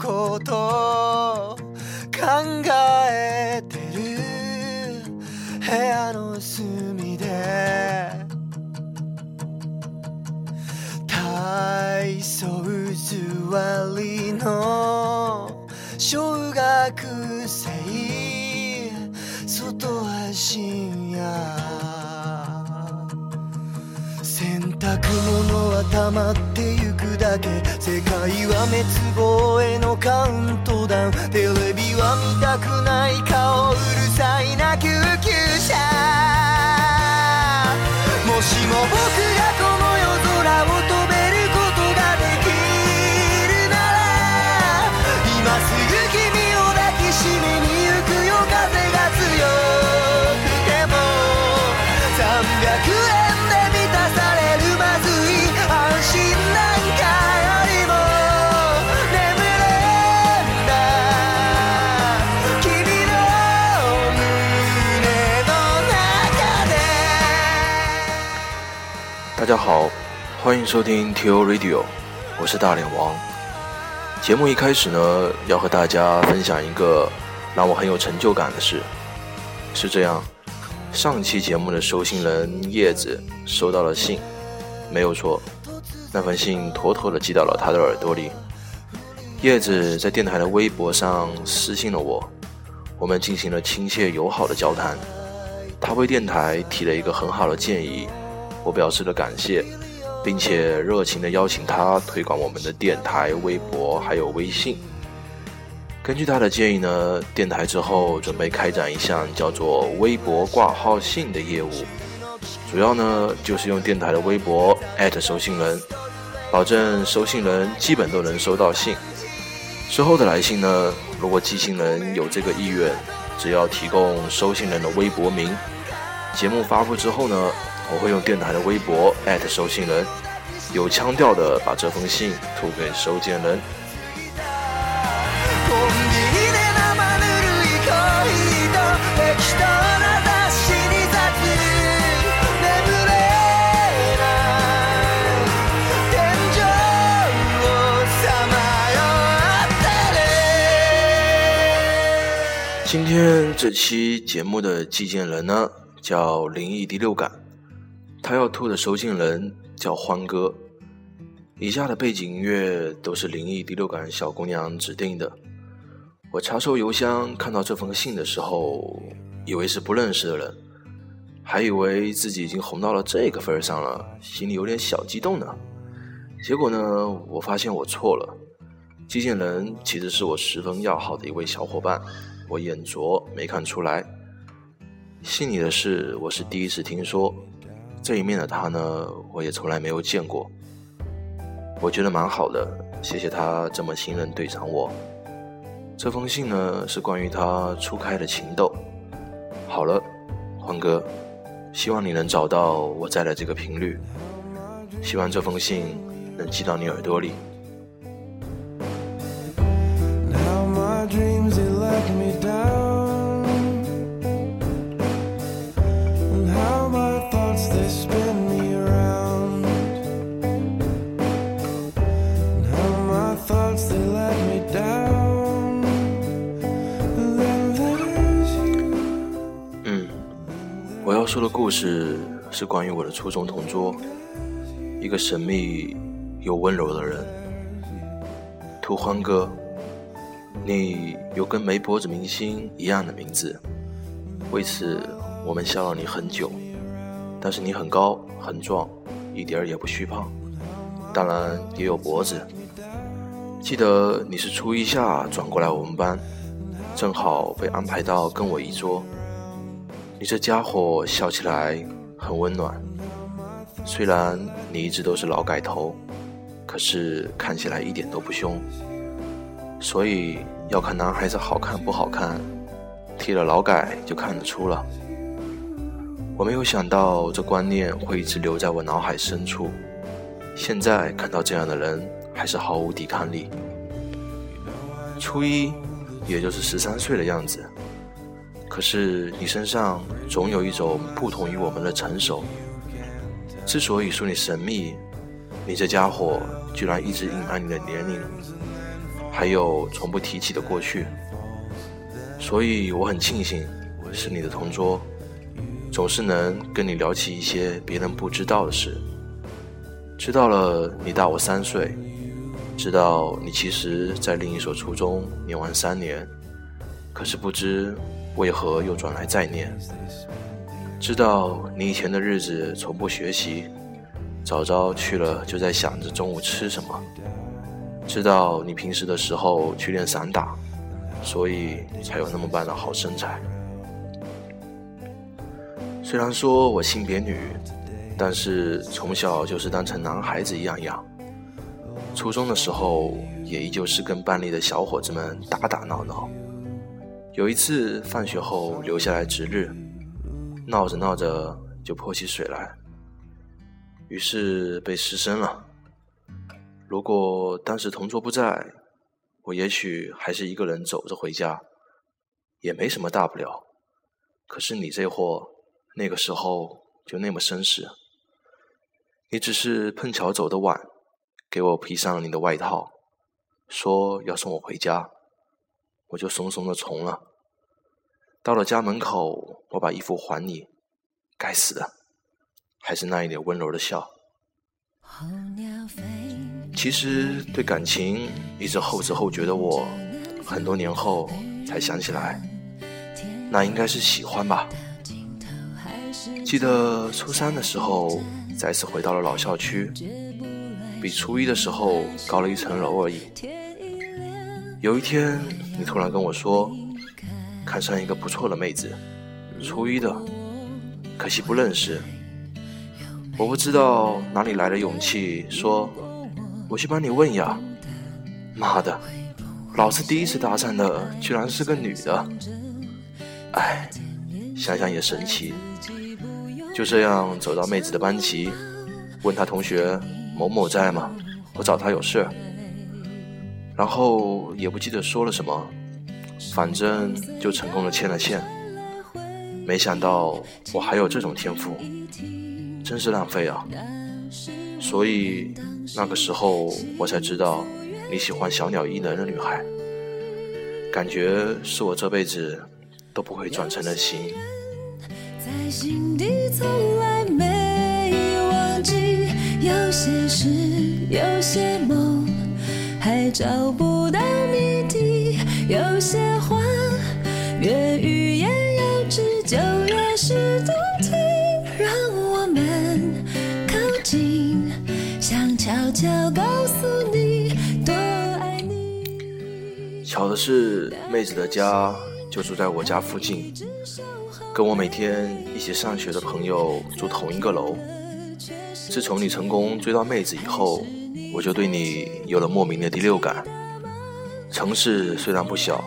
こと考えてる部屋の隅で。体操座りの小学生。外は深夜洗濯物は溜まってゆくだけ世界は滅亡へのカウントダウンテレビは見たくない顔うるさいな救急車もしも僕がこの夜空を飛べることができるなら今すぐ君大家好，欢迎收听 T.O. Radio，我是大脸王。节目一开始呢，要和大家分享一个让我很有成就感的事。是这样，上期节目的收信人叶子收到了信，没有错，那封信妥妥的寄到了他的耳朵里。叶子在电台的微博上私信了我，我们进行了亲切友好的交谈。他为电台提了一个很好的建议，我表示了感谢，并且热情地邀请他推广我们的电台、微博还有微信。根据他的建议呢，电台之后准备开展一项叫做“微博挂号信”的业务，主要呢就是用电台的微博艾特收信人，保证收信人基本都能收到信。之后的来信呢，如果寄信人有这个意愿，只要提供收信人的微博名，节目发布之后呢，我会用电台的微博艾特收信人，有腔调的把这封信吐给收件人。コンビニで生ぬるいコーヒーと適当な雑誌に雑眠れない天井をさまよってる今天这期节目的寄件人呢，叫灵异第六感， 他要吐的收信人叫欢哥。以下的背景音乐都是灵异第六感小姑娘指定的。我查收邮箱看到这封信的时候，以为是不认识的人，还以为自己已经红到了这个份儿上了，心里有点小激动呢。结果呢，我发现我错了，寄件人其实是我十分要好的一位小伙伴，我眼拙没看出来。信里的事我是第一次听说，这一面的他呢，我也从来没有见过。我觉得蛮好的，谢谢他这么信任队长我。这封信呢是关于他初开的情窦。好了，欢哥，希望你能找到我在的这个频率，希望这封信能寄到你耳朵里。故事是关于我的初中同桌，一个神秘又温柔的人。图欢哥，你有跟没脖子明星一样的名字，为此我们笑了你很久。但是你很高很壮，一点儿也不虚胖，当然也有脖子。记得你是初一下转过来我们班，正好被安排到跟我一桌。你这家伙笑起来很温暖，虽然你一直都是劳改头，可是看起来一点都不凶。所以要看男孩子好看不好看，剃了劳改就看得出了。我没有想到这观念会一直留在我脑海深处，现在看到这样的人，还是毫无抵抗力。初一，也就是十三岁的样子。可是你身上总有一种不同于我们的成熟。之所以说你神秘，你这家伙居然一直隐瞒你的年龄。还有从不提起的过去。所以我很庆幸是你的同桌，总是能跟你聊起一些别人不知道的事。知道了你大我三岁，知道你其实在另一所初中念完三年，可是不知为何又转来再念。知道你以前的日子从不学习，早早去了就在想着中午吃什么。知道你平时的时候去练散打，所以才有那么般的好身材。虽然说我性别女，但是从小就是当成男孩子一样养。初中的时候也依旧是跟班里的小伙子们打打闹闹。有一次放学后留下来值日。闹着闹着就泼起水来，于是被失身了。如果当时同桌不在，我也许还是一个人走着回家，也没什么大不了。可是你这货，那个时候就那么绅士。你只是碰巧走得晚，给我披上了你的外套，说要送我回家，我就怂怂的从了。到了家门口，我把衣服还你。该死的，还是那一脸温柔的笑。其实对感情一直后知后觉的我，很多年后才想起来，那应该是喜欢吧。记得初三的时候，再次回到了老校区，比初一的时候高了一层楼而已。有一天，你突然跟我说。看上一个不错的妹子，初一的，可惜不认识。我不知道哪里来的勇气，说我去帮你问呀。妈的，老子第一次搭讪的居然是个女的。哎，想想也神奇。就这样走到妹子的班级，问她同学某某在吗？我找他有事。然后也不记得说了什么。反正就成功的牵了线，没想到我还有这种天赋，真是浪费啊！所以那个时候我才知道你喜欢小鸟依人的女孩，感觉是我这辈子都不会转成的心。在心底从来没忘记，有些事，有些梦，还找不到谜底。有些话越欲言又止，就越是动听。让我们靠近，想悄悄告诉你多爱你。巧的是，妹子的家就住在我家附近，跟我每天一起上学的朋友住同一个楼。自从你成功追到妹子以后，我就对你有了莫名的第六感。城市虽然不小，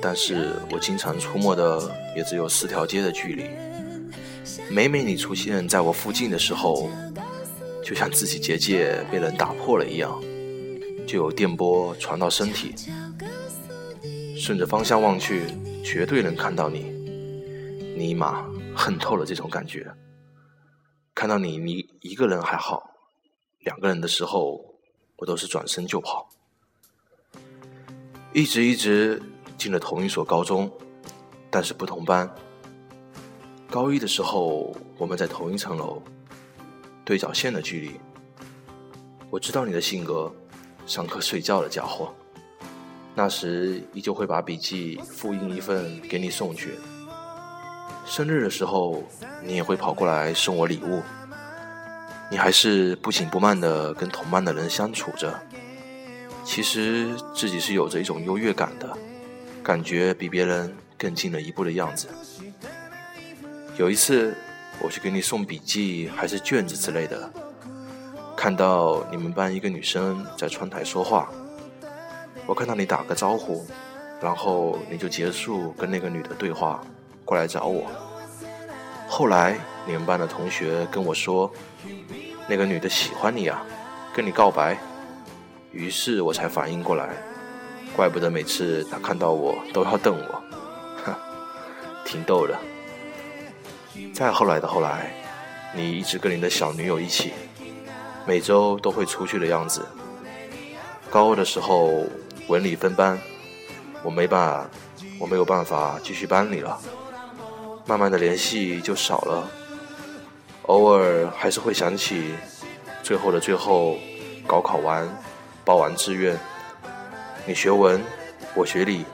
但是我经常出没的也只有四条街的距离。每每你出现在我附近的时候，就像自己结界被人打破了一样，就有电波传到身体。顺着方向望去，绝对能看到你。尼玛，恨透了这种感觉。看到你，你一个人还好，两个人的时候，我都是转身就跑。一直一直进了同一所高中，但是不同班。高一的时候，我们在同一层楼，对角线的距离。我知道你的性格，上课睡觉的家伙。那时依旧会把笔记复印一份给你送去。生日的时候，你也会跑过来送我礼物。你还是不紧不慢的跟同班的人相处着。其实自己是有着一种优越感的，感觉比别人更进了一步的样子。有一次，我去给你送笔记还是卷子之类的，看到你们班一个女生在窗台说话，我看到你打个招呼，然后你就结束跟那个女的对话，过来找我。后来你们班的同学跟我说，那个女的喜欢你啊，跟你告白。于是我才反应过来，怪不得每次她看到我都要瞪我，哼，挺逗的。再后来的后来，你一直跟你的小女友一起，每周都会出去的样子。高二的时候，文理分班，我没办法，我没有办法继续班里了，慢慢的联系就少了，偶尔还是会想起，最后的最后，高考完，报完志愿，你学文，我学理，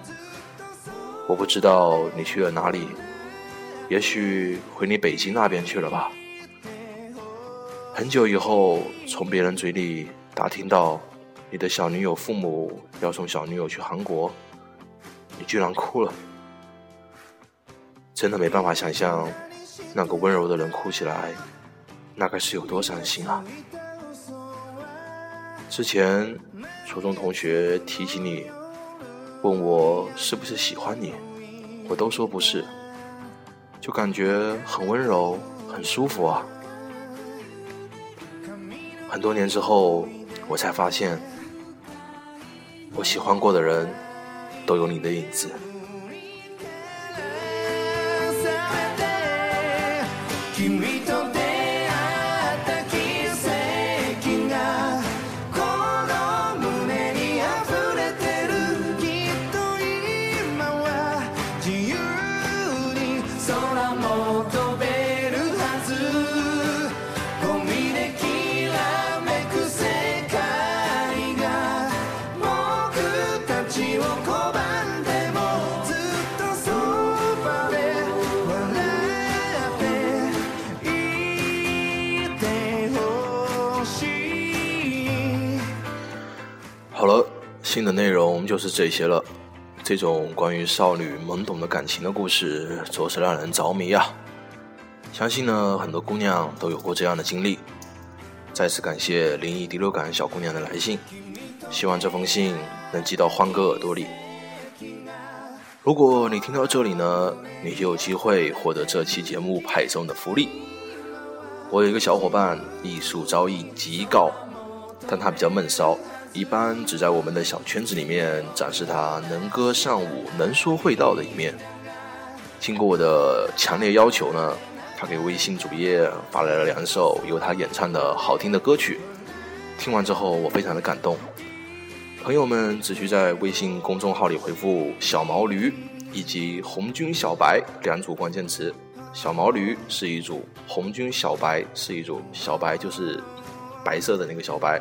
我不知道你去了哪里，也许回你北京那边去了吧。很久以后，从别人嘴里打听到。你的小女友父母要送小女友去韩国，你居然哭了，真的没办法想象，那个温柔的人哭起来，那该是有多伤心啊！之前初中同学提起你，问我是不是喜欢你，我都说不是，就感觉很温柔，很舒服啊。很多年之后，我才发现。我喜欢过的人，都有你的影子。信，的内容就是这些了。这种关于少女懵懂的感情的故事，着实让人着迷啊！相信呢，很多姑娘都有过这样的经历。再次感谢灵异第六感小姑娘的来信，希望这封信能寄到欢哥耳朵里。如果你听到这里呢，你就有机会获得这期节目派送的福利。我有一个小伙伴，艺术造诣极高，但他比较闷骚。一般只在我们的小圈子里面展示他能歌善舞、能说会道的一面。经过我的强烈要求呢，他给微信主页发来了两首由他演唱的好听的歌曲。听完之后，我非常的感动。朋友们只需在微信公众号里回复“小毛驴”以及“红军小白”两组关键词，“小毛驴”是一组，“红军小白”是一组，小白就是白色的那个小白。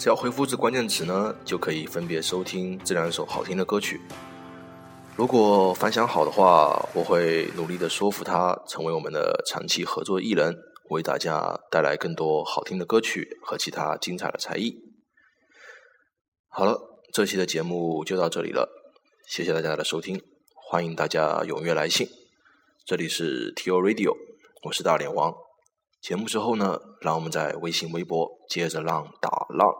只要回复这关键词呢，就可以分别收听这两首好听的歌曲。如果反响好的话，我会努力的说服他成为我们的长期合作艺人，为大家带来更多好听的歌曲和其他精彩的才艺。好了，这期的节目就到这里了，谢谢大家的收听，欢迎大家踊跃来信。这里是 T O Radio，我是大脸王。节目之后呢，让我们在微信、微博接着浪打浪。